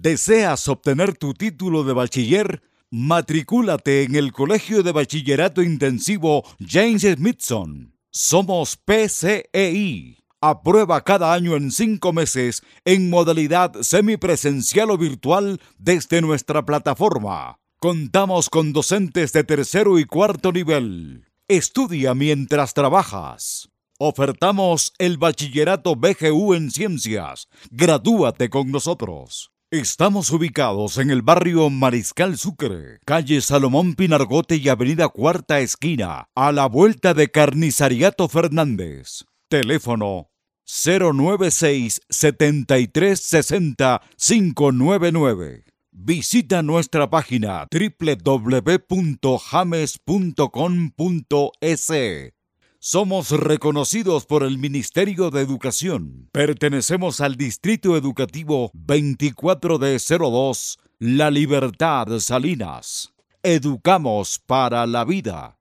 ¿Deseas obtener tu título de bachiller? Matricúlate en el Colegio de Bachillerato Intensivo James Smithson. Somos PCEI. Aprueba cada año en cinco meses en modalidad semipresencial o virtual desde nuestra plataforma. Contamos con docentes de tercero y cuarto nivel. Estudia mientras trabajas. Ofertamos el bachillerato BGU en ciencias. Gradúate con nosotros. Estamos ubicados en el barrio Mariscal Sucre, calle Salomón Pinargote y avenida Cuarta Esquina, a la vuelta de Carnizariato Fernández. Teléfono 096 7360 599. Visita nuestra página www.james.com.es. Somos reconocidos por el Ministerio de Educación. Pertenecemos al Distrito Educativo 24 de 02, La Libertad Salinas. Educamos para la vida.